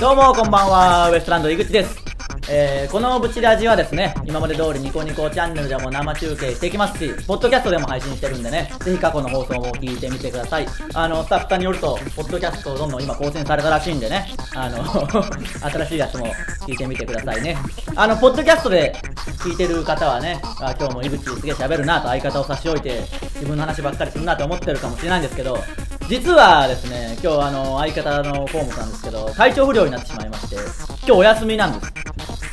どうもこんばんは。ウエストランド井口です、えーこのブチラジはですね今まで通りニコニコチャンネルでも生中継していきますしポッドキャストでも配信してるんでねぜひ過去の放送も聞いてみてください。あのスタッフさんによるとポッドキャストどんどん今更新されたらしいんでねあの 新しいやつも聞いてみてくださいね。あのポッドキャストで聞いてる方はねあ今日も井口すげえ喋るなと相方を差し置いて自分の話ばっかりするなと思ってるかもしれないんですけど実はですね今日あの相方の河本さんですけど体調不良になってしまいまして今日お休みなんです。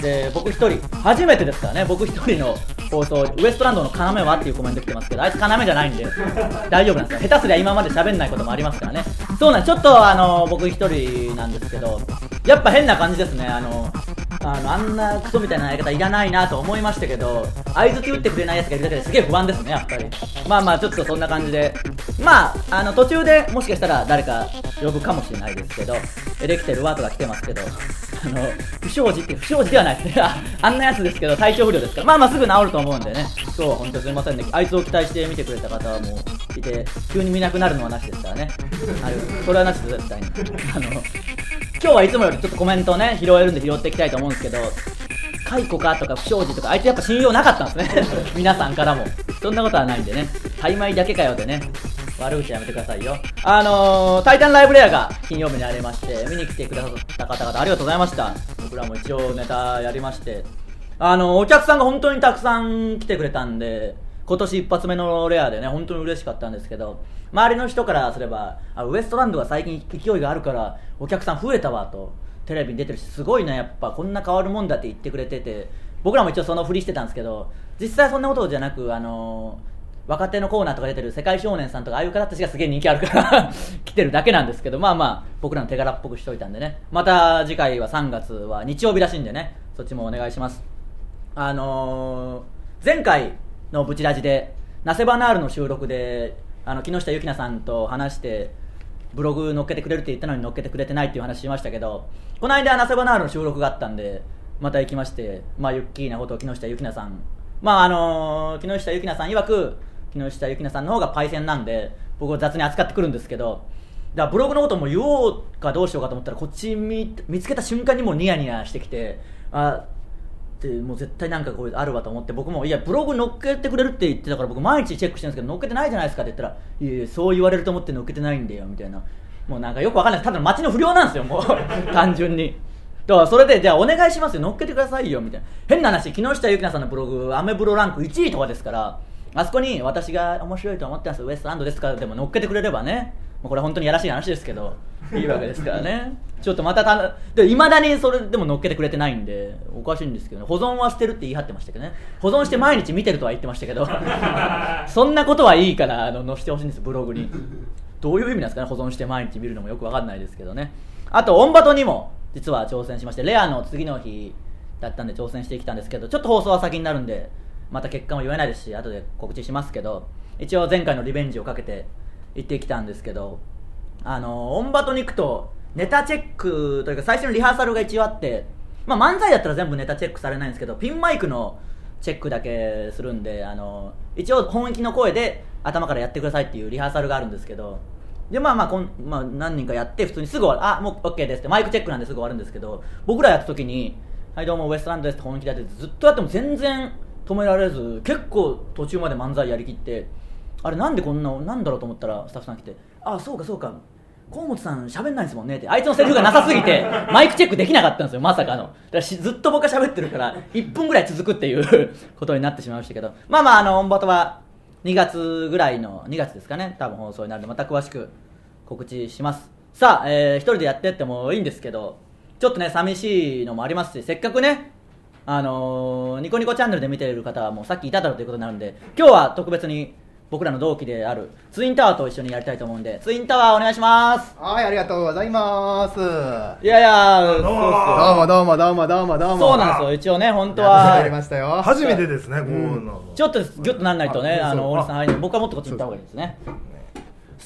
で僕一人初めてですからね僕一人の放送ウエストランドの要はっていうコメント来てますけどあいつ要じゃないんで大丈夫なんですよ。下手すりゃ今まで喋んないこともありますからね。そうなんちょっとあの僕一人なんですけどやっぱ変な感じですね。あのあのあんなクソみたいな相方いらないなと思いましたけど相づち打ってくれないやつがいるだけですげえ不安ですねやっぱり。まあまあちょっとそんな感じで。まああの途中でもしかしたら誰か呼ぶかもしれないですけどエレキテルワートが来てますけど。あの不祥事って不祥事ではない。ですねあんなやつですけど体調不良ですから。まあまあすぐ治ると思うんでね。今日は本当すみませんね。あいつを期待して見てくれた方はもういて急に見なくなるのはなしですからね。あれそれはなしです絶対に。あの今日はいつもよりちょっとコメントをね拾えるんで拾っていきたいと思うんですけど解雇かとか不祥事とかあいつやっぱ信用なかったんですね。皆さんからも。そんなことはないんでね。タイマイだけかよでね。悪口やめてくださいよ。あのー、タイタンライブレアが金曜日にありまして見に来てくださった方々ありがとうございました。僕らも一応ネタやりまして。あのお客さんが本当にたくさん来てくれたんで今年一発目のレアでね本当に嬉しかったんですけど周りの人からすればあウエストランドが最近勢いがあるからお客さん増えたわとテレビに出てるしすごいなやっぱこんな変わるもんだって言ってくれてて僕らも一応そのふりしてたんですけど実際そんなことじゃなくあの若手のコーナーとか出てる世界少年さんとかああいう方たちがすげえ人気あるから 来てるだけなんですけどまあまあ僕らの手柄っぽくしといたんでね。また次回は3月は日曜日らしいんでね。そっちもお願いします。あのー、前回のブチラジでナセバナールの収録であの木下ゆきなさんと話してブログ載っけてくれるって言ったのに載っけてくれてないっていう話しましたけどこの間ナセバナールの収録があったんでまた行きましてまあユッキーなことを木下ゆきなさん。まああのー、木下ゆきなさん曰く木下ゆきなさんの方がパイセンなんで僕を雑に扱ってくるんですけどだからブログのことも言おうかどうしようかと思ったらこっち見見つけた瞬間にもうニヤニヤしてきてあってもう絶対なんかこうあるわと思って僕もいやブログ載っけてくれるって言ってたから僕毎日チェックしてるんですけど載っけてないじゃないですかって言ったらいやいやそう言われると思って載っけてないんだよみたいな。もうなんかよくわかんない。ただの街の不良なんですよもう。単純に。だからそれでじゃあお願いしますよ。載っけてくださいよみたいな。変な話木下ゆきなさんのブログアメブロランク1位とかですからあそこに私が面白いと思ってます。ウエストランドですか？らでも乗っけてくれればね。もうこれ本当にやらしい話ですけど。いいわけですからね。ちょっとまたたいまだにそれでも乗っけてくれてないんでおかしいんですけど、ね、保存はしてるって言い張ってましたけどね。保存して毎日見てるとは言ってましたけど。そんなことはいいからあの載せてほしいんですブログに。どういう意味なんですかね？保存して毎日見るのもよくわかんないですけどね。あとオンバトにも実は挑戦しましてレアの次の日だったんで挑戦してきたんですけどちょっと放送は先になるんでまた結果も言えないですし後で告知しますけど一応前回のリベンジをかけて行ってきたんですけどあのオンバトに行くとネタチェックというか最初のリハーサルが一応あって、まあ、漫才だったら全部ネタチェックされないんですけどピンマイクのチェックだけするんであの一応本気の声で頭からやってくださいっていうリハーサルがあるんですけどでまあまあこん、まあ、何人かやって普通にすぐ終わる。あもう OK ですって。マイクチェックなんですぐ終わるんですけど僕らやった時に「はいどうもウエストランドです」って本気でやってずっとやっても全然止められず結構途中まで漫才やりきってあれなんでこんななんだろうと思ったらスタッフさん来て「あそうかそうか。河本さん喋んないですもんね」ってあいつのセリフがなさすぎて マイクチェックできなかったんですよまさかの。だからしずっと僕が喋ってるから1分ぐらい続くっていう ことになってしまいましたけどまあまああのオンバトは2月ぐらいの2月ですかね多分放送になるんでまた詳しく告知します。さあ、えー、一人でやってってもいいんですけどちょっとね寂しいのもありますしせっかくねあのーニコニコチャンネルで見ている方はもうさっきいただろうということになるんで今日は特別に僕らの同期であるツインタワーと一緒にやりたいと思うんでツインタワーお願いしますはい、ありがとうございます。どいやいやそうっすようもどうもどうもどうもどうも。そうなんですよ一応ね本当やりまはしたよ。初めてですね、こういうの。ちょっとギュッとなんないとねあの大西さん僕はもっとこっちに行った方がいいですね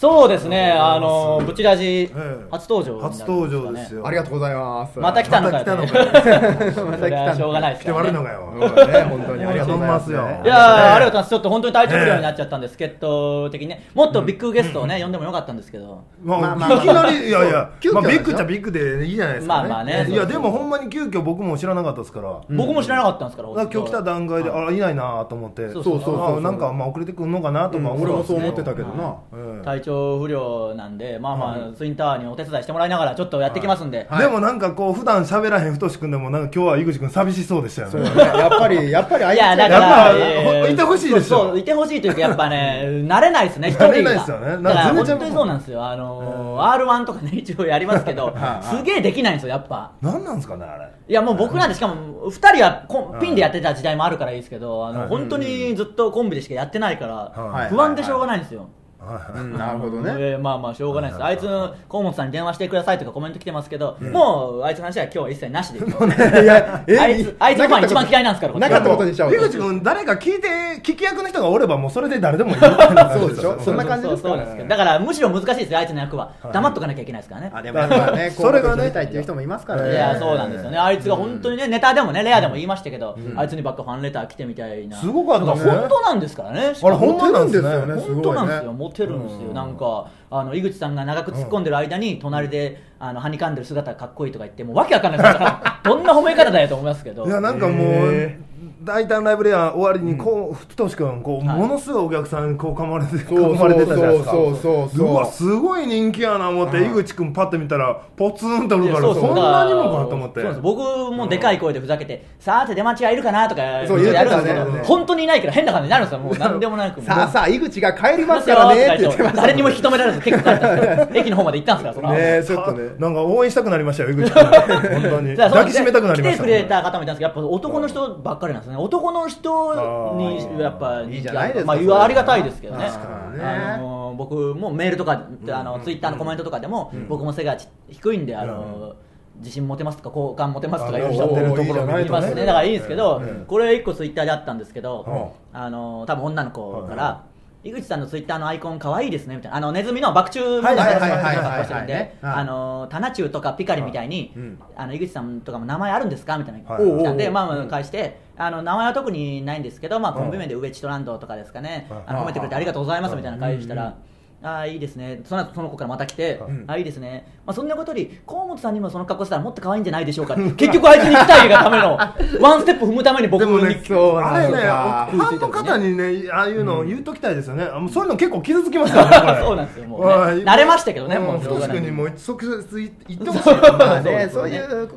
そうですね、あのブチラジえ初登場になるん初登場ですよ。ありがとうございます。また来たのかよ。また来たのか しょうがないです来て悪いのかよ。ね、本当に。ありがとうございます。よ。いやー、ありがとうございます。ちょっと本当に体調不良になっちゃったんで、助っ人的にね、もっとビッグゲストをね、呼んでもよかったんですけど。まあまあまあいきなりいやいや急遽まあビッグっちゃビッグでいいじゃないですか、ね、まあまあねいやでもほんまに急遽僕も知らなかったですから、僕も知らなかったんですから、だから今日来た段階で、あいないなと思って。そうそうそうそうあなんかまあ遅れてくんのかなとか思俺もそう思ってたけどな。うん。体調不良なんで、まあまあ、ツインタワーにお手伝いしてもらいながら、ちょっとやってきますんで。はいでもなんかこう普段喋らへん太君でもなんか今日は井口君寂しそうでしたよねやっぱり、やっぱりあいついや、だかやっら、いてほしいでしょそういてほしいというか、やっぱね、慣れないですね、一人が。慣れないですよね本当にそうなんですよ。あのー、R1 とかね、一応やりますけど、すげえできないんですよ、やっぱ。何なんですかねあれいやもう僕なんてしかも2人はコンピンでやってた時代もあるからいいですけどあのはい本当にずっとコンビでしかやってないからはい不安でしょうがないんですよ。うんなるほどね。えーまあまあしょうがないです。あいつ河本さんに電話してくださいとかコメント来てますけどもうあいつの話は今日は一切なしで。いや、あいつあいつのファン一番嫌いなんですからなかったことにしちゃおう。井。口君誰か聞いて聞き役の人がおればもうそれで誰でもいい。そうでしょ。そんな感じですか？らそうですけど。だからむしろ難しいですよあいつの役は。黙っとかなきゃいけないですからね。あ、でもね、それがねたいっていう人もいますからね。いやそうなんですよね。あいつが本当にねネタでもねレアでも言いましたけどあいつにばっかファンレター来てみたいな。すごかった本当なんですからね。あれほんまなんですよね。本当なんですよ、モテるんですよ、なんかあの井口さんが長く突っ込んでる間に、隣であのはにかんでる姿がかっこいいとか言って、もうわけわかんないですから、どんな褒め方だよと思いますけど、いやなんかもうへ大体のライブレア終わりにこう太君こうはい。ものすごいお客さんにこう噛まれてそう囲まれてたじゃないですか。そうそうそうそう。うわすごい人気やな思って井口君パッて見たらポツンとおるからそうそう。そんなにもかと思って。そうなんです僕もでかい声でふざけて、さーて出待ちはいるかなとかそうやるんですけど、ね本当にいないから変な感じになるんですよ、もう。なんでもなく。さあさあ、井口が帰りまますよからねーって言ってました。誰にも引き止められず結構駅の方まで行ったんですからそのねちょっとね。なんか応援したくなりましたよ井口君 本当に。抱きしめたくなりました。来てくれた方もいたんですけど、やっぱ男の人ばっかりなんですね。男の人にやっぱいいじゃないですかまあありがたいですけどね。ね。あの僕もメールとかあのツイッターのコメントとかでも、僕も背がち低いんであの。自信持てますとか好感持てますとか言う人あの持ってるところいますね。だからいいんですけど、うん。これ一個ツイッターであったんですけど、うあの多分女の子から、は井口さんのツイッターのアイコン可愛いですねみたいな。あのネズミの爆中問はい題のはいはいはい格好してるんではいあのタナチュウとかピカリみたいに、うん。あの井口さんとかも名前あるんですかみたいなはい来たんで、まあまあ返してあの名前は特にないんですけど、まあ、コンビ名でウエチトランドとかですかね、はいあの褒めてくれてありがとうございますみたいな返したら。ああいいですね。その後その子からまた来て、うん。あいいですね、まあ、そんなことより河本さんにもその格好したらもっと可愛いんじゃないでしょうか。結局あいつに行きたいがための ワンステップ踏むために僕もねそうあれねファンの方にねああいうの言っときたいですよね。うそういうの結構傷つきますからね そうなんですよもうね。はい。慣れましたけどねもう太君にもう即日言ってほしいそういう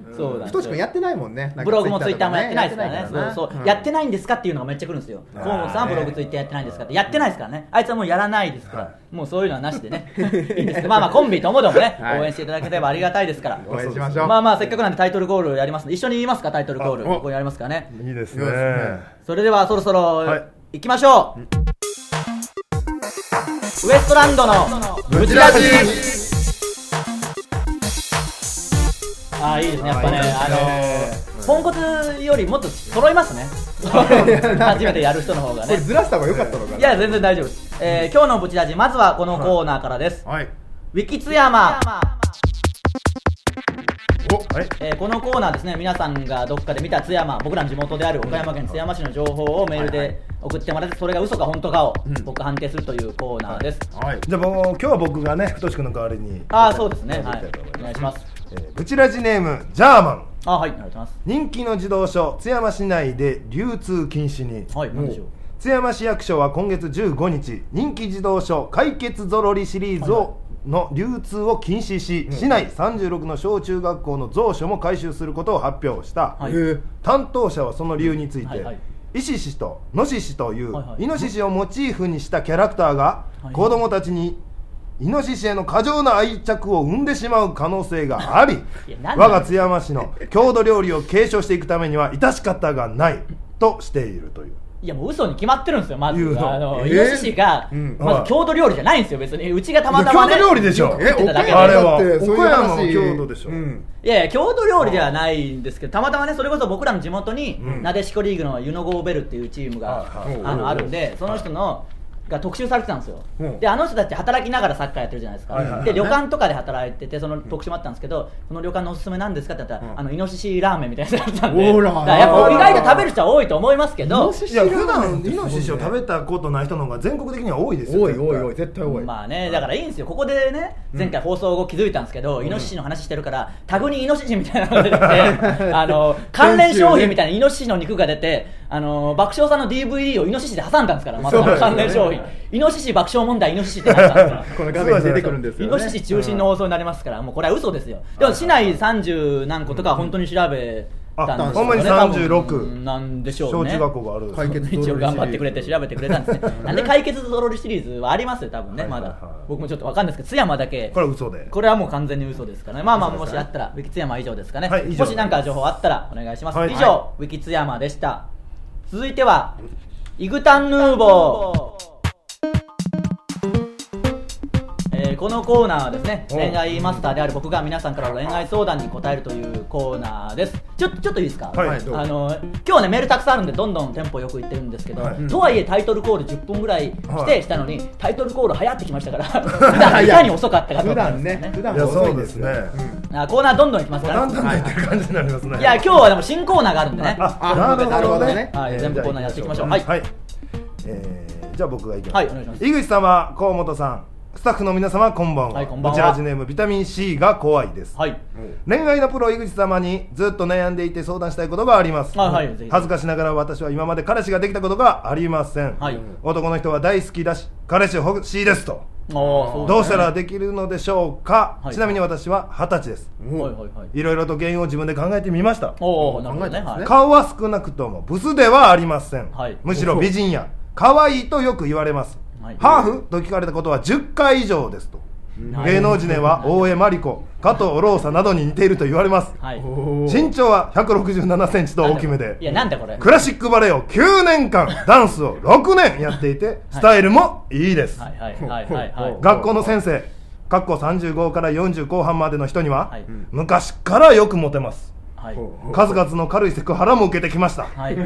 太君やってないもんね。ブログもツイッターもやってないですからね。そうそう、ん。やってないんですかっていうのがめっちゃ来るんですよ。河本さんはブログツイッターやってないんですかって。やってないですからね。あいつはもうやらないですから、はもうそういうのはなしでね。いいんです。けどまあまあコンビともどもね、はい。応援していただければありがたいですから。応援しましょう。まあまあせっかくなんでタイトルゴールやります一緒に言いますか？タイトルゴール。ここにありますからね。いいですね。ね。それではそろそろ、はい。行きましょう、ウエストランドのブチラジ。ああいいですね。やっぱねああのポンコツよりもっと揃いますね。初めてやる人の方がね。これずらした方が良かったのかな。いや全然大丈夫です、えー今日のブチラジまずはこのコーナーからです、はい。ウィキ津山、おはいえーこのコーナーですね皆さんがどっかで見た津山僕らの地元である岡山県津山市の情報をメールで送ってもらってそれが嘘か本当かを僕判定するというコーナーです、はい。じゃあもう今日は僕がね太君の代わりに。ああそうですね。はい。お願いします。えーブチラジネームジャーマンあはいありがとうございます。人気の自動書津山市内で流通禁止に。はい何でしょう？津山市役所は今月15日人気自動書解決ぞろりシリーズを、の流通を禁止し、市内36の小中学校の蔵書も回収することを発表した、はい。担当者はその理由について、はいはい。イシシとノシシという、はいはい。イノシシをモチーフにしたキャラクターが、はい。子供たちにイノシシへの過剰な愛着を生んでしまう可能性があり我が津山市の郷土料理を継承していくためには致し方がないとしているという。いやもう嘘に決まってるんですよまず。あの、えー？イノシシが、うん。まず郷土料理じゃないんですよ別に。うちがたまたま、ね、郷土料理でしょ？え、あれは。だってそういう岡山話。も郷土でしょ。うん。いやいや郷土料理ではないんですけどたまたまねそれこそ僕らの地元に、うんなでしこリーグのユノゴーベルっていうチームが、あのあるんでその人のが特集されてたんですよ、うん。であの人たち働きながらサッカーやってるじゃないですか、はいはいはい。で旅館とかで働いててその特集もあったんですけど、その旅館のおすすめなんですか？って言ったら、うん。あのイノシシラーメンみたいなやつだったんで。やっぱ意外と食べる人は多いと思いますけどいや普段イノシシを食べたことない人の方が全国的には多いですよおいおい絶対おい絶対多い。まあねだからいいんですよ。ここでね前回放送後気づいたんですけど、イノシシの話してるからタグにイノシシみたいなのが出てきて あの関連商品みたいなイノシシの肉が出てあの爆笑さんの DVD をイノシシで挟んだんですからまた関連商品イノシシ爆笑問題イノシシってなったんですから この画面に出てくるんですよねイノシシ中心の放送になりますから、もうこれは嘘ですよ。でも市内30何個とかは本当に調べたんですよね。あほんまに多分36なんでしょうね。小中学校がある解決一応頑張ってくれて調べてくれたんですね。なんで解決ゾロリシリーズはありますよ、多分ね、まだ。僕もちょっとわかんないですけど、津山だけ。これは嘘でこれはもう完全に嘘ですからね。まあまあ、もしあったら、ウィキ津山は以上ですかね。はい以上もし何か情報あったらお願いします。はい以上、ウィキ津山でした。続いては、イグタンヌーボー。ーこのコーナーはですねお。恋愛マスターである僕が皆さんからの恋愛相談に答えるというコーナーです。ちょちょっといいですか、はい。どうぞ。あの今日ねメールたくさんあるんでどんどんテンポよくいってるんですけど、はい。とはいえタイトルコール10分ぐらいはいしてしたのに、タイトルコール流行ってきましたから 普段いかに遅かったかと普思うんですね。普段いや遅いんですよそうですね。うコーナーどんどんいきますか？らだんだんと言ってる感じになりますね。いや今日はでも新コーナーがあるんでね。ああなるほどなるほどね。はい全部コーナーやっていきましょう。はい。はい、えーじゃあ僕がいきます、はいお願いします。井口様河本さんスタッフの皆様こんばんは,、はいこんばんは。ブチラジネームビタミン C が怖いです、はい。恋愛のプロ井口様にずっと悩んでいて相談したいことがあります、あはい恥ずかしながら私は今まで彼氏ができたことがありません、はい。男の人は大好きだし彼氏欲しいですと。どうしたらできるのでしょうか、はい。ちなみに私は二十歳です。はいはいはい。いろいろと原因を自分で考えてみました。顔は少なくともブスではありません、はい。むしろ美人や。可愛いとよく言われます、はいハーフと聞かれたことは10回以上ですと、はい芸能人では大江真理子加藤ローサなどに似ていると言われます、はい。身長は1 6 7センチと大きめでいやなんだこれ。クラシックバレエを9年間ダンスを6年やっていてスタイルもいいです、はいはいはいはいはい。学校の先生かっこ35から40後半までの人には、はい。昔からよくモテます。数々の軽いセクハラも受けてきました。はい。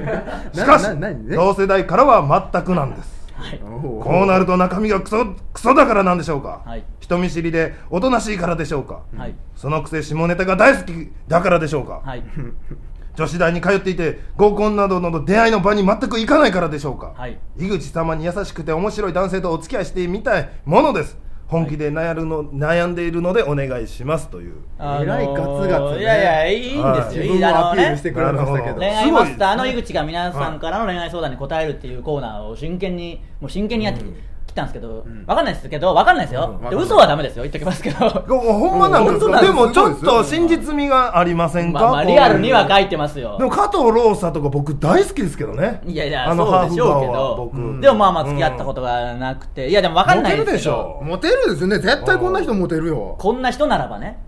しかし同世代からは全くなんですはい。こうなると中身がクソクソだからなんでしょうか、はい。人見知りでおとなしいからでしょうか、はい。そのくせ下ネタが大好きだからでしょうか、はい。女子大に通っていて合コンなどの出会いの場に全く行かないからでしょうか、はい。井口様に優しくて面白い男性とお付き合いしてみたいものです本気で悩るの、悩んでいるのでお願いしますという。あのーえらいガツガツね。いやいやいいんですよ、自分いいあのねもアピールしてくれましたけど。なるほ恋愛マスターの井口が皆さんからの恋愛相談に答えるっていうコーナーを真剣にもう真剣にやってきたんですけど、わかんないですけどわかんないですよ、で嘘はダメですよ。言っときますけど。ほんまなんですかでもちょっと真実味がありませんか、まあまあリアルには書いてますよ。でも加藤ローサとか僕大好きですけどね。いやいやあのそうでしょうけど、僕。でもまあまあ付き合ったことがなくて、いやでもわかんないモテるでしょ。モテるですね。絶対こんな人モテるよ。こんな人ならばね。あ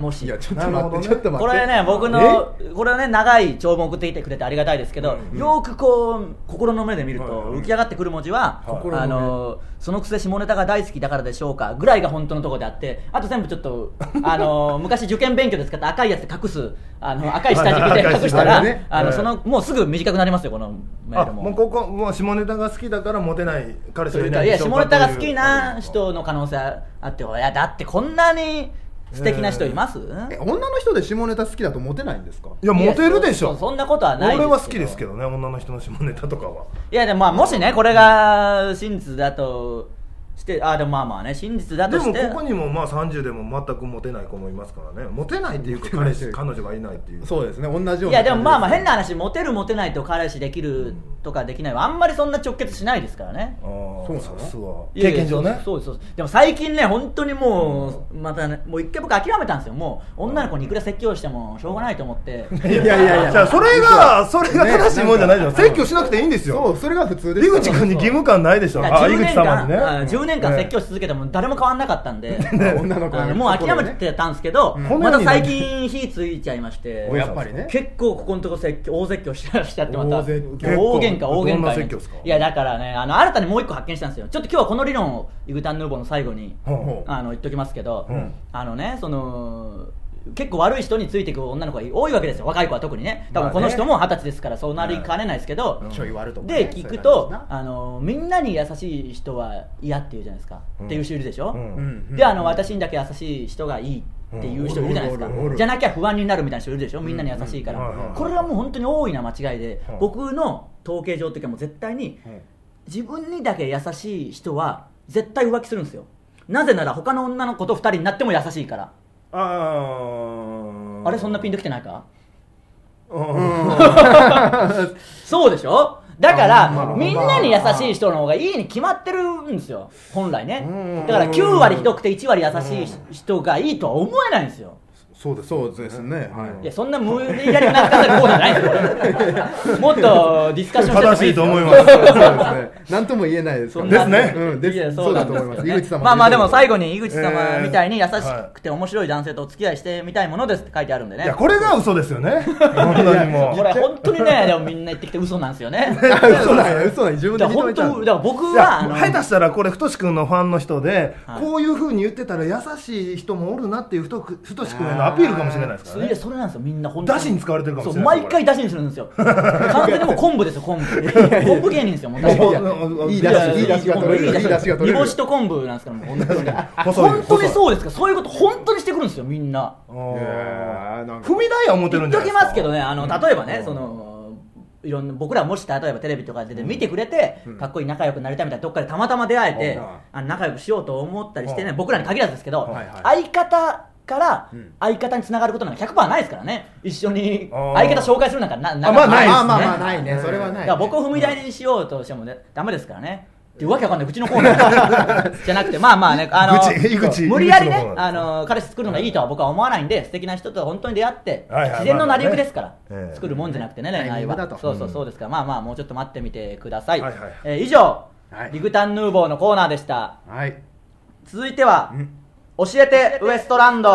もし。いやちょっと待って。ちょっと待って。これね僕のこれはね長い長文送ってきてくれてありがたいですけど、よーくこう心の目で見ると浮き上がってくる文字は、心の目。あのそのくせ下ネタが大好きだからでしょうかぐらいが本当のところであってあと全部ちょっと あの昔受験勉強で使った赤いやつで隠すあの赤い下敷きで 隠したら、ねあのはい。そのもうすぐ短くなりますよこのメーあルも。もうここもう下ネタが好きだからモテない彼氏がいないでしょう下ネタが好きな人の可能性あっていやだってこんなに素敵な人います、え女の人で下ネタ好きだとモテないんですか？いやモテるでしょ。いやそそんなことはない俺は好きですけどね女の人の下ネタとかは。いやでもまあもしねこれが真実だとしてあでもまあまあね真実だでもとして。ここにもまあ30でも全くモテない子もいますからね。モテないっていうか彼氏彼女がいないっていう。そうですね同じよういなやでもまあまあ変な話話モテるモテないと彼氏できるとかできない。はあんまりそんな直結しないですからね。ああそうなの？さすが。経験上ね。そうですそう。でも最近ね本当にもうまたねもう一回僕諦めたんですよ。もう女の子にいくら説教してもしょうがないと思って。いやいやいやじゃあそれがそれが正しいもんじゃないじゃんね説教しなくていいんですよ。そうそれが普通です井口君に義務感ないでしょ。井10口年間様にね。あ10年間ね。説教し続けても誰も変わんなかったんで。女の子もう諦めてたんですけど、うん。また最近火ついちゃいまして。やっぱりね。結構ここのとこ説教大説教し しちゃってまた。大説教。大喧嘩大喧嘩いやだからねあの新たにもう一個発見したんですよ。ちょっと今日はこの理論をイグタンヌーボーの最後にほう。あの言っときますけど、うん。あのねその結構悪い人についていく女の子が多いわけですよ。若い子は特にね。多分この人も二十歳ですからそうなりかねないですけど、ちょい悪とかね。で聞くとあのみんなに優しい人は嫌っていうじゃないですか、っていう人いるでしょ、うん。うん。であの私にだけ優しい人がいいっていう人いるじゃないですか、じゃなきゃ不安になるみたいな人いるでしょ？みんなに優しいから、これはもう本当に大いな間違いで、うん。僕の統計上っていうかもう絶対にうん。自分にだけ優しい人は絶対浮気するんですよ。なぜなら他の女の子と二人になっても優しいからあー。あれそんなピンときてないか？うん。そうでしょ？だかあら、まあみんなに優しい人の方がいいに決まってるんですよ。本来ね。うん。だから9割ひどくて1割優しい人がいいとは思えないんですよそうですそうですね。はい。いやそんな無理やりうなずかせるコーナーじゃないですよもっとディスカッションしても正しいと思いすますそうですね。何とも言えないです。ですねうんでいやそうだとなん思います。井口様まあまあでも最後に井口え様ーみたいに優しくて面白い男性とお付き合いしてみたいものですって書いてあるんでね。いやこれが嘘ですよね。本当にもこれ本当にねでもみんな言ってきて嘘なんですよね。嘘なんや嘘なんや。自分で認めちゃう当だから僕は下手したらこれ太君のファンの人で、はい。こういうふうに言ってたら優しい人もおるなっていう太く太君へのアピールかもしれないですからね。いやそれなんですよ。みんな本当出汁に使われてるかもしれそうない毎回出汁にするんですよ。完全にもう昆布ですよ昆布。昆布芸人ですよもう。いやいい出汁いい出汁が取れる。いい出汁が取れる。煮干しと昆布なんですからもう本当に本当にそうですか。そういうこと本当にしてくるんですよみんな。踏み台は思ってる言っときんじゃないですか。ますけどねあのうん。例えばねうん。そのいろんな僕らもし例えばテレビとか出て見てくれて、かっこいい仲良くなりたいみたいなどっかでたまたま出会えて、うん。あの仲良くしようと思ったりしてね、うん。僕らに限らずですけど、はいはい。相方からうん。相方につながることなんか100%ないですからね。一緒に相方紹介するなんかななあまあないですね。まあまあまあないね。それはないだから僕を踏み台にしようとしてもねダメですからねっていうわけわかんない。口のコーナー。じゃなくてまあまあねあの無理やりねあの彼氏作るのがいいとは僕は思わないんで素敵な人と本当に出会ってはいはい自然の成り行きですから、まあまあねええ。作るもんじゃなくてね恋愛は。そうそうそうですか。らまあまあもうちょっと待ってみてください、はいはい。えー以上、はい。リグタンヌーボーのコーナーでした。はい。続いては、うん教えてウエストランド。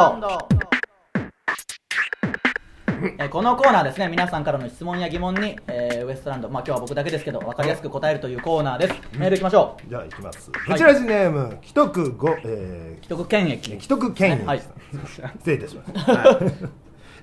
えーこのコーナーですね皆さんからの質問や疑問に、えーウエストランド、まあ、今日は僕だけですけど分かりやすく答えるというコーナーです。メールいきましょう。じゃあいきます。い。ブチラジネーム既得ご、え既得権益。ー、既得権益、はい。失礼いたしました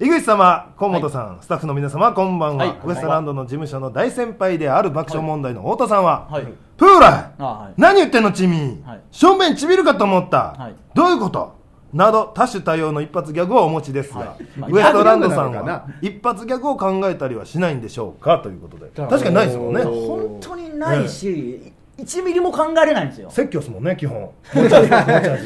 井口様、河本さん、スタッフの皆様、こんばんは、はいウエストランドの事務所の大先輩である爆笑問題の太田さんは、はい。プーライ、あはい。何言ってんの、チミ、はい。正面ちびるかと思った、はい。どういうこと？など多種多様の一発ギャグをお持ちですが、ウエストランドさんは一発ギャグを考えたりはしないんでしょうか？ということで。確かにないですもんね。本当にないし、1ミリも考えれないんですよ。説教ですもんね基本。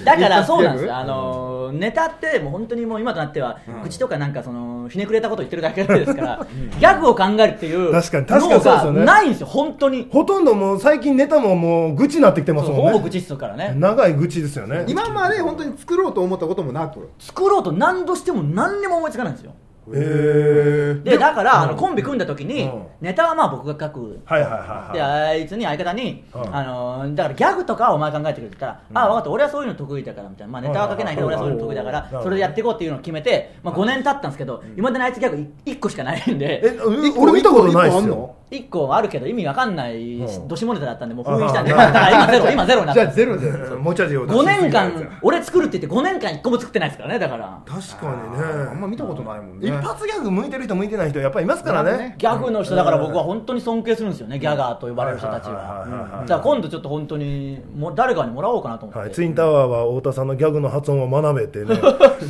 だからそうなんですあのーネタってもう本当にもう今となっては、口とかなんかそのひねくれたこと言ってるだけですから、ギャグを考えるっていう確かに確かにそうですよね。脳がないんですよ本当に。ほとんどもう最近ネタももう愚痴になってきてますもんね。ほぼ口っすからね。長い愚痴ですよね。今まで本当に作ろうと思ったこともなく。作ろうと何度しても何にも思いつかないんですよでだから、うん。あのコンビ組んだ時に、うん。ネタはまあ僕が書く。はいはいはいではい。あいつに相方に、うん。あのーだからギャグとかはお前考えてくれって言ったら、あ分かった。俺はそういうの得意だからみたいな、まあ、ネタは書けないけどうん俺はそういうの得意だから、うん。それでやっていこうっていうのを決めて、まあ、5年経ったんですけど、今までのあいつギャグ1個しかないんで。え俺見たことないっすよ1個あるけど意味わかんないうん。どしもネタだったんでもう封印したんで。あだから今ゼロ今ゼロになっじゃたあゼロで持ち味を出し5すぎ年間俺作るって言って5年間1個も作ってないですからねだから。確かにね。あんま見たことないもんね。一発ギャグ向いてる人向いてない人やっぱりいますからね。ギャグの人だから僕は本当に尊敬するんですよねギャガーと呼ばれる人たちは。じゃあ今度ちょっと本当にもう誰かにもらおうかなと思って、はい、ツインタワーは太田さんのギャグの発音を学べて。ね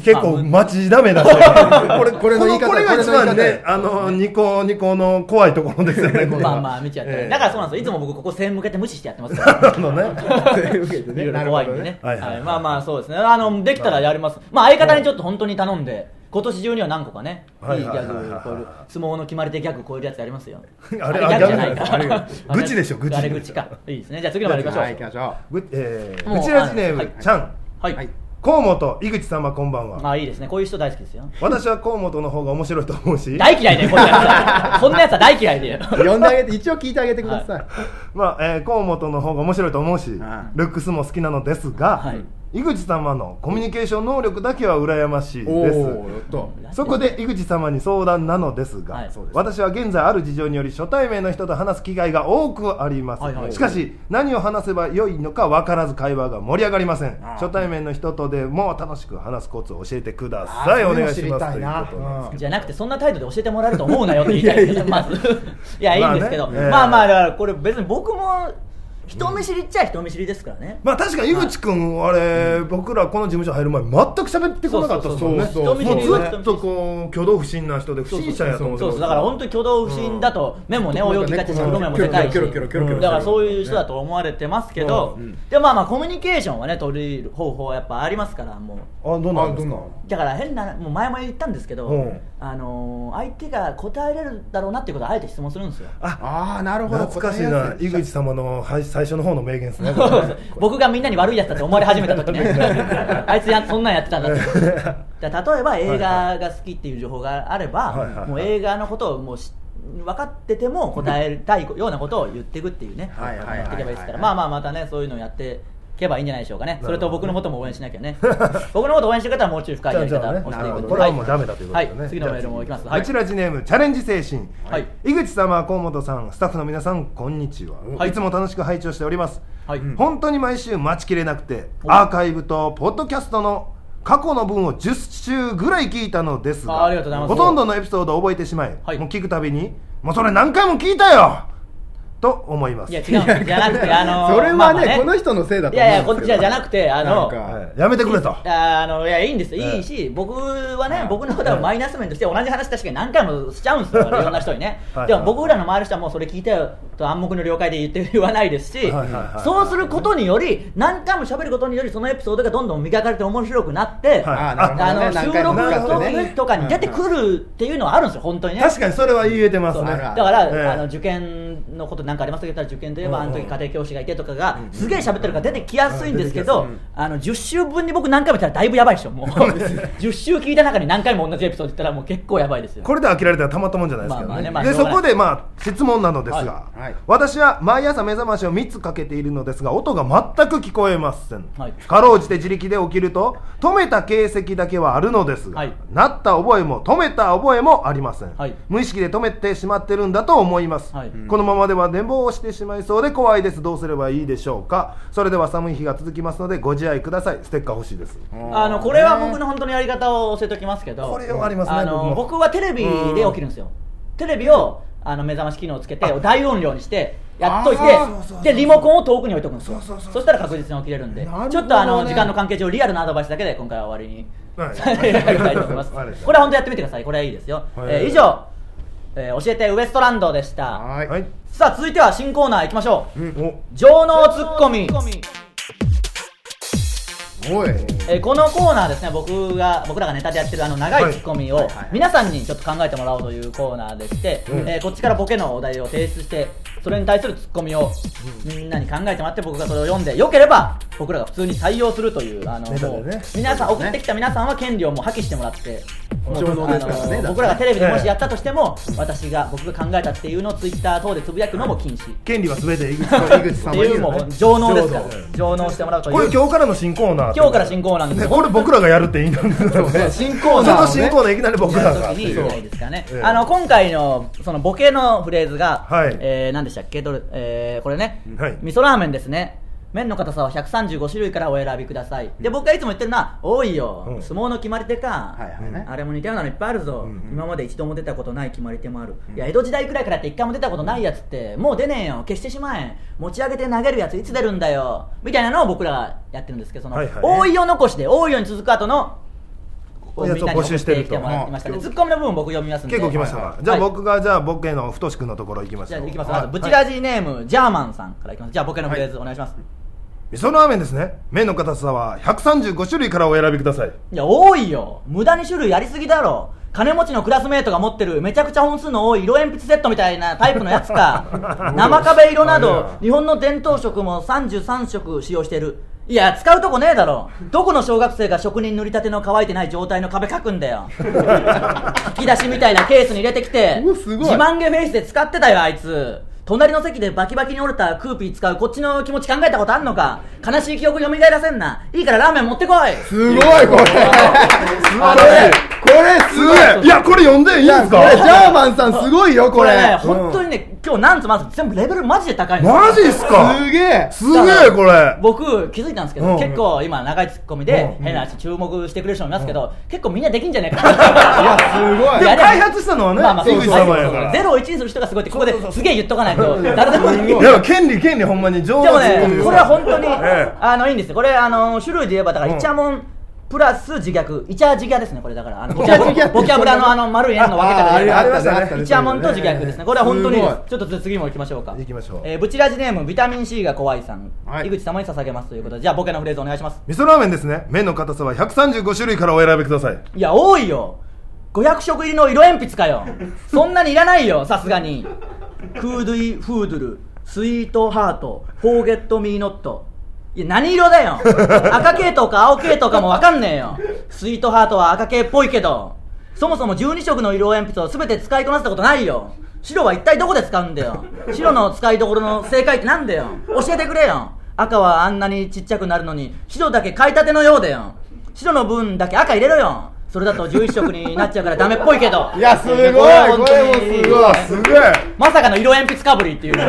結構待ちだめだしこれこれの言い方これが一番これの言いねあのニコニコの怖いところですよまあまあ見ちゃって、ええ。だからそうなんですよ。いつも僕ここ線向けて無視してやってますから。ね。ね。怖いんでね。はいはいはい。はい。まあまあそうですね。あのできたらやります、まあ相方にちょっと本当に頼んで今年中には何個かねいいはいギャグ超える相撲の決まり手ギャグ超えるやつやりますよ。あれギャグじゃないか。あれが愚痴でしょ愚痴あれ愚痴。か。いいですね。じゃあ次のまで行きましょう。はい行きましょぶえーもうブチラジネーム、はい。ちゃん。はい、はい河本井口様こんばんは。まあいいですね。こういう人大好きですよ。私は河本の方が面白いと思うし。大嫌いでこんなやつ。こんなやつは大嫌いでう呼んであげて一応聞いてあげてください。まあ、えー河本の方が面白いと思うし、んルックスも好きなのですが、はい井口様のコミュニケーション能力だけは羨ましいおですそこで井口様に相談なのですが、はいです。私は現在ある事情により初対面の人と話す機会が多くあります、はいはいしかし何を話せばよいのか分からず会話が盛り上がりません。初対面の人とでも楽しく話すコツを教えてくだあさい。ーお願いします。ということなんですじゃなくてそんな態度で教えてもらえると思うなよって言いたいですいやいいんですけど。まあね。ええまあまあだからこれ別に僕も人見知りっちゃ人見知りですからね。まあ確かに井口君、あれ、僕らこの事務所入る前全く喋ってこなかったですもんね。そう。ずっとこう挙動不審な人で不審者やと思ってそうそう。だから本当に挙動不審だと目もねうん泳ぎがちし黒目もでかいしだからそういう人だと思われてますけどうん。でもまあまあコミュニケーションはね取り入る方法はやっぱありますからもう。あどうなんだから変なもう前も言ったんですけど、うんあのー相手が答えれるだろうなっていうことをあえて質問するんですよ。ああなるほど。懐かしいな。井口様のはい最初の方の名言ですね。僕がみんなに悪いやつだって思われ始めた時ね。あいつやそんなんやってたんだって。例えば映画が好きっていう情報があれば、はいはい。はいもう映画のことをもうし分かってても答えたいようなことを言っていくっていうね。はいはいはいはいやっていけばいいですから。まあまあまたねそういうのをやっていけばいいんじゃないでしょうかね。それと僕のことも応援しなきゃね。僕のこと応援してる方はもうちょい深いやり方をしていくこれはもうダメだということでね、はい。次のメールもいきます。はいうちらじネームチャレンジ精神、はい。井口様河本さんスタッフの皆さんこんにちは、はい。い、つも楽しく拝聴しております、はい。本当に毎週待ちきれなくてお。アーカイブとポッドキャストの過去の分を10週ぐらい聞いたのですがほとんどのエピソードを覚えてしまい、はい。もう聞くたびにもうそれ何回も聞いたよと思います。いや違う。じゃなくてあのー それはね,、この人のせいだといやいや思うんですけど。こっちはじゃなくてあのやめてくれと。あのいやいいんです。ええ。いいし、僕はね、はい僕のことはマイナス面として同じ話確かに何回もしちゃうんですよ、いろんな人にね。はいでも僕らの周りの人はもうそれ聞いたよと暗黙の了解で言って言わないですし、そうすることにより何回も喋ることによりそのエピソードがどんどん磨かれて面白くなって、はい。あの収録のね。時とかに出てくるっていうのはあるんですよ本当にね。確かにそれは言えてますね。だから、ええ。あの受験のことなんかありますけど受験といえば、あの時家庭教師がいてとかが、すげえ喋ってるから出てきやすいんですけど、あの10週分に僕何回も言ったらだいぶやばいでしょもう。10週聞いた中に何回も同じエピソード言ったらもう結構やばいですよ。これで飽きられたらたまったもんじゃないですけどね,、まあまあねまあでそこでまあ質問なのですが、はい。はい。私は毎朝目覚ましを3つかけているのですが音が全く聞こえません、はい。かろうじて自力で起きると止めた形跡だけはあるのですが、はい。鳴った覚えも止めた覚えもありません、はい。無意識で止めてしまってるんだと思います、はい。このままでは寝坊してしまいそうで怖いです。どうすればいいでしょうか？それでは寒い日が続きますのでご自愛ください。ステッカー欲しいです。あのこれは僕の本当のやり方を教えておきますけどこれはありますねあの僕はテレビで起きるんですよ。テレビをあの目覚まし機能をつけて大音量にしてやっといてでリモコンを遠くに置いとくんですよ。そうそうそうそしたら確実に起きれるんで。ねちょっとあの時間の関係上リアルなアドバイスだけで今回は終わりにはいさせていただきたいと思いますこれは本当やってみてくださいこれはいいですよ、はいえー以上、えー教えてウエストランドでした。はい、はい。さあ続いては新コーナーいきましょう。お。情能ツッコミ。おい。えーこのコーナーですね僕が僕らがネタでやってるあの長いツッコミを皆さんにちょっと考えてもらおうというコーナーでして、うん。えーこっちからボケのお題を提出してそれに対するツッコミをみんなに考えてもらって僕がそれを読んでよければ僕らが普通に採用するというあの皆さん送ってきた皆さんは権利をもう破棄してもらってあの僕らがテレビでもしやったとしても私が僕が考えたっていうのをツイッター等でつぶやくのも禁止。権利は全て井口そう井口っていうもう情能ですから。情能情能してもらうという。これ今日からの新コーナー今日から新コーナーですねこれ僕らがやるっていいんだね新コーナーその新コーナーいきなり僕らが。あの今回のそのボケのフレーズが、はい。えー何でしたっけ？どれ、えーこれね、はい。味噌ラーメンですね。麺の硬さは135種類からお選びください。で僕がいつも言ってるのは多いよ、うん。相撲の決まり手か、はいはいね。あれも似たようなのいっぱいあるぞ、うん今まで一度も出たことない決まり手もある、いや江戸時代くらいからって一回も出たことないやつってもう出ねえよ。消してしまえ。持ち上げて投げるやついつ出るんだよ。みたいなのを僕らがやってるんですけどその、はいはい多いよ残しで多いよに続く後のを募集してると。みんなに送ってきてもらいましたねツッコミの部分僕読みますんで。結構来ましたか？じゃあ僕がじゃあボケの太志くんのところ行きましょう。じゃあいきます、はい。まずブチラジネーム、ジャーマンさんからいきます。じゃあボケのフレーズお願いします、味噌ラーメンですね。麺の硬さは135種類からお選びください。いや多いよ。無駄に種類やりすぎだろ。金持ちのクラスメートが持ってるめちゃくちゃ本数の多い色鉛筆セットみたいなタイプのやつか。生壁色など日本の伝統色も33色使用してるいや使うとこねえだろ。どこの小学生が職人塗りたての乾いてない状態の壁描くんだよ。引き出しみたいなケースに入れてきてうわすごい。自慢げフェイスで使ってたよあいつ。隣の席でバキバキに折れたクーピー使うこっちの気持ち考えたことあんのか。悲しい記憶蘇らせんな。いいからラーメン持ってこい。すごいこれ。これこれすごい。い。やこれ読んでいいんですこれジかャーマンさんすごいよこれ。これね、本当にね今日なんつまず全部レベルマジで高いんですよマジっすか？すげえ。すげえこれ。僕気づいたんですけど、うん。結構今長いツッコミでうん。変な話注目してくれる人もいますけど、結構みんなできんじゃないか。いやすごい。でも開発したのはねまあまあ井口様やから。ゼロを1にする人がすごいってここですげえ言っとかないと誰でもできるいや権利権利ほんまに上手でもね、これは本当に、ええ。あのいいんですよ、これ、あの種類で言えば、だから、うん。イチャモンプラス自虐、イチャ自虐ですね、これだから、あのボキャブラのあの丸い円の分け方であありましイチャモンと自虐ですね、これは本当にちょっと次も行きましょうか。行きましょう。えーブチラジネーム、ビタミン C が怖いさん、はい。井口様に捧げますということで、じゃあ、ボケのフレーズお願いします。味噌ラーメンですね。麺の硬さは135種類からお選びください。いや、多いよ。500色入りの色鉛筆かよ。そんなにいらないよ、さすがに。クードゥイフードゥル、スイートハート、フォーゲットミーノット。いや、何色だよ。赤系統か青系統かもわかんねえよ。スイートハートは赤系っぽいけど。そもそも12色の色鉛筆を全て使いこなせたことないよ。白は一体どこで使うんだよ。白の使いどころの正解ってなんだよ。教えてくれよ。赤はあんなにちっちゃくなるのに、白だけ買いたてのようだよ。白の分だけ赤入れろよそれだと11色になっちゃうからダメっぽいけど。いやすごい。これもに。すごい。すげえまさかの色鉛筆かぶりっていう。ね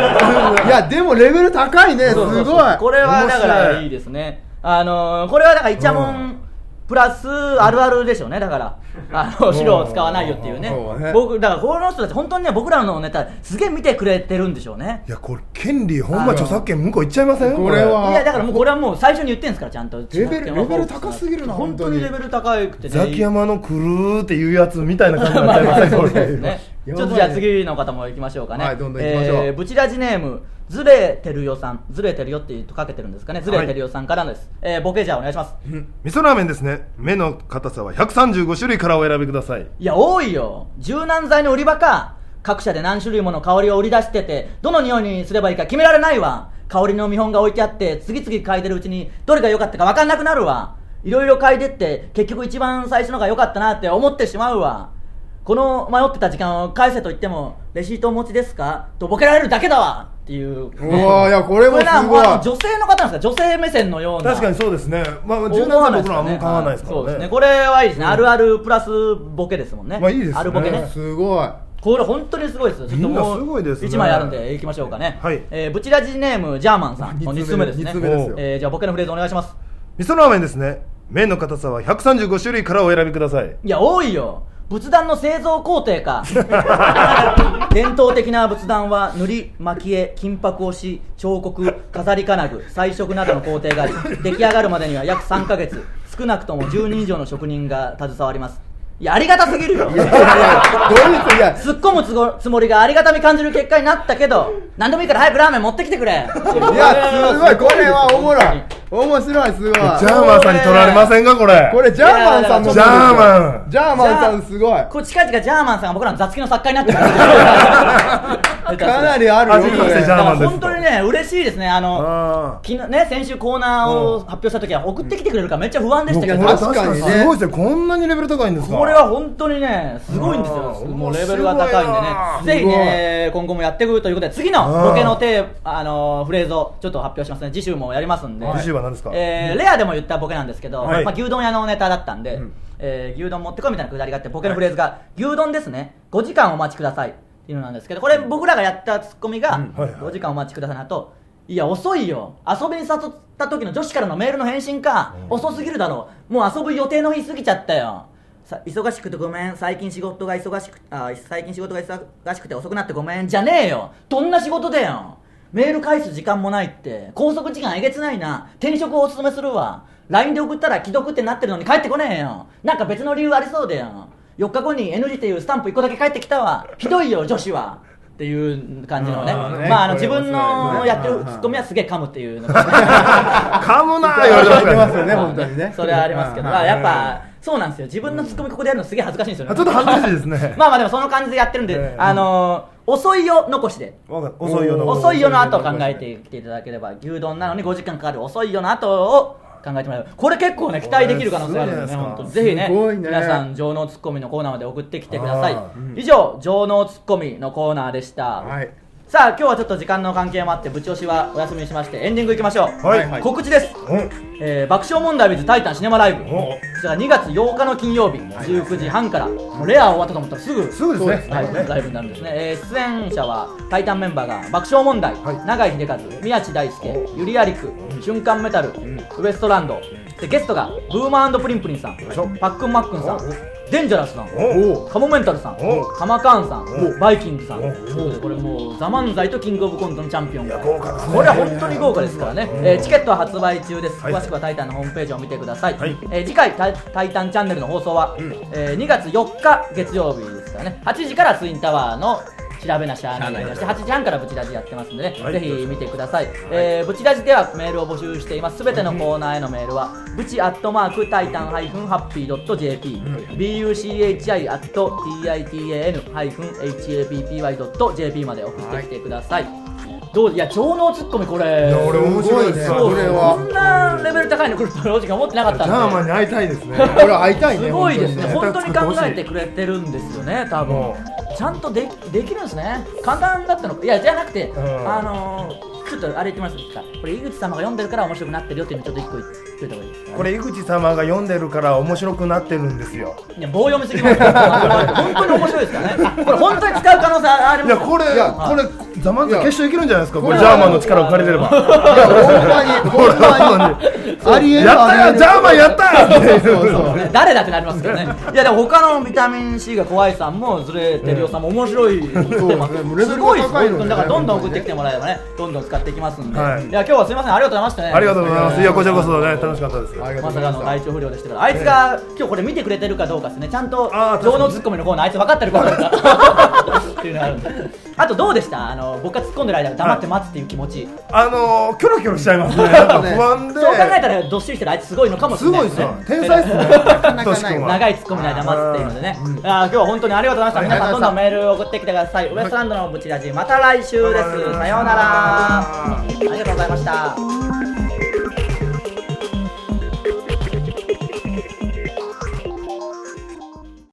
いやでもレベル高いね。すごい。これはだからい。いですね。あのーこれはだからイチャモンプラスあるあるでしょうね。だから あの白を使わないよっていうね。僕だからこの人たち本当にね僕らのネタすげえ見てくれてるんでしょうね。いやこれ権利ほんま著作権向こう行っちゃいません？これは。いやだからもうこれ。はもう最初に言ってんですからちゃんと。レベルレベル高すぎるな本本当に。レベル高くてね。ザキヤマの来るっていうやつみたいな感じになっちゃいませんこそうですれ ね。ちょっとじゃあ次の方も行きましょうかね。はいどんどん行きましょう。えーブチラジネームずれてるよさん、ずれてるよって言うとかけてるんですかね。ずれてるよさんからです。えーボケじゃあお願いします。味噌ラーメンですね麺の硬さは135種類からお選びくださいいや多いよ。柔軟剤の売り場か。各社で何種類もの香りを売り出してて、どの匂いにすればいいか決められないわ。香りの見本が置いてあって、次々嗅いでるうちにどれが良かったか分かんなくなるわ。いろいろ嗅いでって、結局一番最初のが良かったなって思ってしまうわ。この迷ってた時間を返せと言っても、レシートお持ちですか？とボケられるだけだわっていう。いやこれもすなもうごい女性の方なんですか？女性目線のような。確かにそうですねまあ思柔軟わ剤僕らはあんまないですかね変わらないですからそうですね。ねこれはいいですね。あるあるプラスボケですもんね。まあいいですねあるボケね。すごいこれ本当にすごいですよ。ちょっともみんなすごいですねう一枚あるんで行きましょうかね。はいえーブチラジネームジャーマンさんの2つ目ですね。二つ目ですよえーじゃあボケのフレーズお願いします。味噌ラーメンですね麺の硬さは135種類からお選びくださいいや多いよ。仏壇の製造工程か。伝統的な仏壇は塗り蒔絵金箔押し彫刻飾り金具彩色などの工程があり出来上がるまでには約3ヶ月。少なくとも10人以上の職人が携わりますいやありがたすぎるよ。いやいやいやどういういや？突っ込むつごつもりがありがたみ感じる結果になったけど何でもいいから早くラーメン持ってきてくれ。いやすごい。これはおもろい。面白いすごい。ジャーマンさんに取られませんかこれ？これジャーマンさんのジャーマン。ジャーマンさんすごい。これ近々ジャーマンさんが僕らの雑記の作家になってるなりあるよ。本当にね嬉しいですね。あのあ昨日ね先週コーナーを発表した時は送ってきてくれるからめっちゃ不安でしたけど確かにね。すごいですねこんなにレベル高いんですか？これは本当にねすごいんですよ。もうレベルが高いんでね。ぜひね今後もやっていくということで次のボケのテーあのーフレーズをちょっと発表しますね。次週もやりますんで。次週は何ですか？えーレアでも言ったボケなんですけど、はい。まあ、牛丼屋のネタだったんで、えー牛丼持ってこいみたいなくだりがあってボケのフレーズが、牛丼ですね。5時間お待ちくださいっていうのなんですけどこれ僕らがやったツッコミが、はいはい。5時間お待ちくださいの後いや遅いよ。遊びに誘った時の女子からのメールの返信か、遅すぎるだろう。もう遊ぶ予定の日過ぎちゃったよ。さ忙しくてごめん。最近仕事が忙しくあ最近仕事が忙しくて遅くなってごめん。じゃねえよ。どんな仕事だよ。メール返す時間もないって。拘束時間えげつないな。転職をおすすめするわ。LINE で送ったら既読ってなってるのに帰ってこねえよ。なんか別の理由ありそうだよ4日後に NG っていうスタンプ1個だけ返ってきたわ。ひどいよ女子は。っていう感じのね。まああの自分のねやってるツッコミはすげえ噛むっていうのが。噛むな言われてますよね本当にねそれはありますけど、やっぱそうなんですよ。自分のツッコミここでやるのすげえ恥ずかしいんですよね。あちょっと恥ずかしいですね。まあまあでもその感じでやってるんで、ええ。あのー遅いよ残しで。わかる。遅いよの遅いよの後を考えてきていただければ牛丼なのに5時間かかる遅いよの後を考えてもらえば。これ結構ね期待できる可能性がある。んでね本当ぜひねね。皆さん情能ツッコミのコーナーまで送ってきてください。あ以上情能ツッコミのコーナーでした、はいさあ今日はちょっと時間の関係もあってぶち押しはお休みにしましてエンディングいきましょう、はい。はい。告知です、うんえー爆笑問題 with タイタンシネマライブ。お。こちら2月8日の金曜日。19時半から。もうレア終わったと思ったらすぐすぐですね。はい、ライブになるんですね、えー出演者はタイタンメンバーが爆笑問題、はい。永井秀和宮地大輔ゆりやりく瞬間メタル、ウエストランド。でゲストがブーマープリンプリンさん。いしょ。パックンマックンさんデンジャラスさんおカモメンタルさんおカマカーンさんバイキングさん。これもう「ザ漫才とキングオブコントのチャンピオンが。これは本当に豪華ですからね、えーチケットは発売中です、はい。詳しくはタイタンのホームページを見てください、はい。えー次回タイ「タイタンチャンネル」の放送は、えー2月4日月曜日ですからね。8時からツインタワーの調べなしゃあないそして8時半からブチラジやってますんでね、はい。ぜひ見てください、えーブチラジではメールを募集しています。すべてのコーナーへのメールはブチアットマークタイタンハイフンハッピードット JP buchi アット titan ハイフン happy ドット JP まで送ってきてください、どういや超能ツッコミこれ。いや俺面白いね。そうこれは。こんなレベル高いの来ると正直思ってなかったんで。ジャーマンに会いたいですね。これ会いたいねすごいですね。本本当に考えてくれてるんですよね多分。もちゃんとでできるんですね。簡単だったの。かいやじゃなくて、ん。あのーちょっとあれ言ってもらっていいです。かこれ井口様が読んでるから面白くなってるよっていうのちょっと一個言っといた方がいいですか、これ井口様が読んでるから面白くなってるんですよ。いや棒読みすぎますよ。本当に面白いですからね。これ本当に使う可能性ありますいやこれいやこれザマンザいや決勝いけるんじゃないですか？これジャーマンの力を借りれれば。ほんまにほんまにありえるやったよジャーマンやったよってそう。そうね誰だってなりますけどね。いやでも他のビタミン C が怖いさんもずれてるよさんも面白いってます。ごいです高いだからどんどん送ってきてもらえばねどんどん使っていきますんで、はい。い、や今日はすみません。ありがとうございましたね。ありがとうございます。いやこちらこそね楽しかったです。まさかの体調不良でしたからあいつが今日これ見てくれてるかどうかですね。ちゃんと情のツッコミのコーナーあいつ分かってるかどうかっていうのがあるんであとどうでした？あの僕が突っ込んでる間黙って待つっていう気持ち、あのーキョロキョロしちゃいますね。なんか不安で。そう考えたらどっしりしてるあいつすごいのかもしすれないですね。ごいですよ天才っすね。なかトシ君は長いツッコミの間待つっていうのでね、あー今日は本当にありがとうございました。皆さんどんどんメールを送ってきてください。ウエストランドのブチラジ、また来週です。さようなら。ありがとうございました。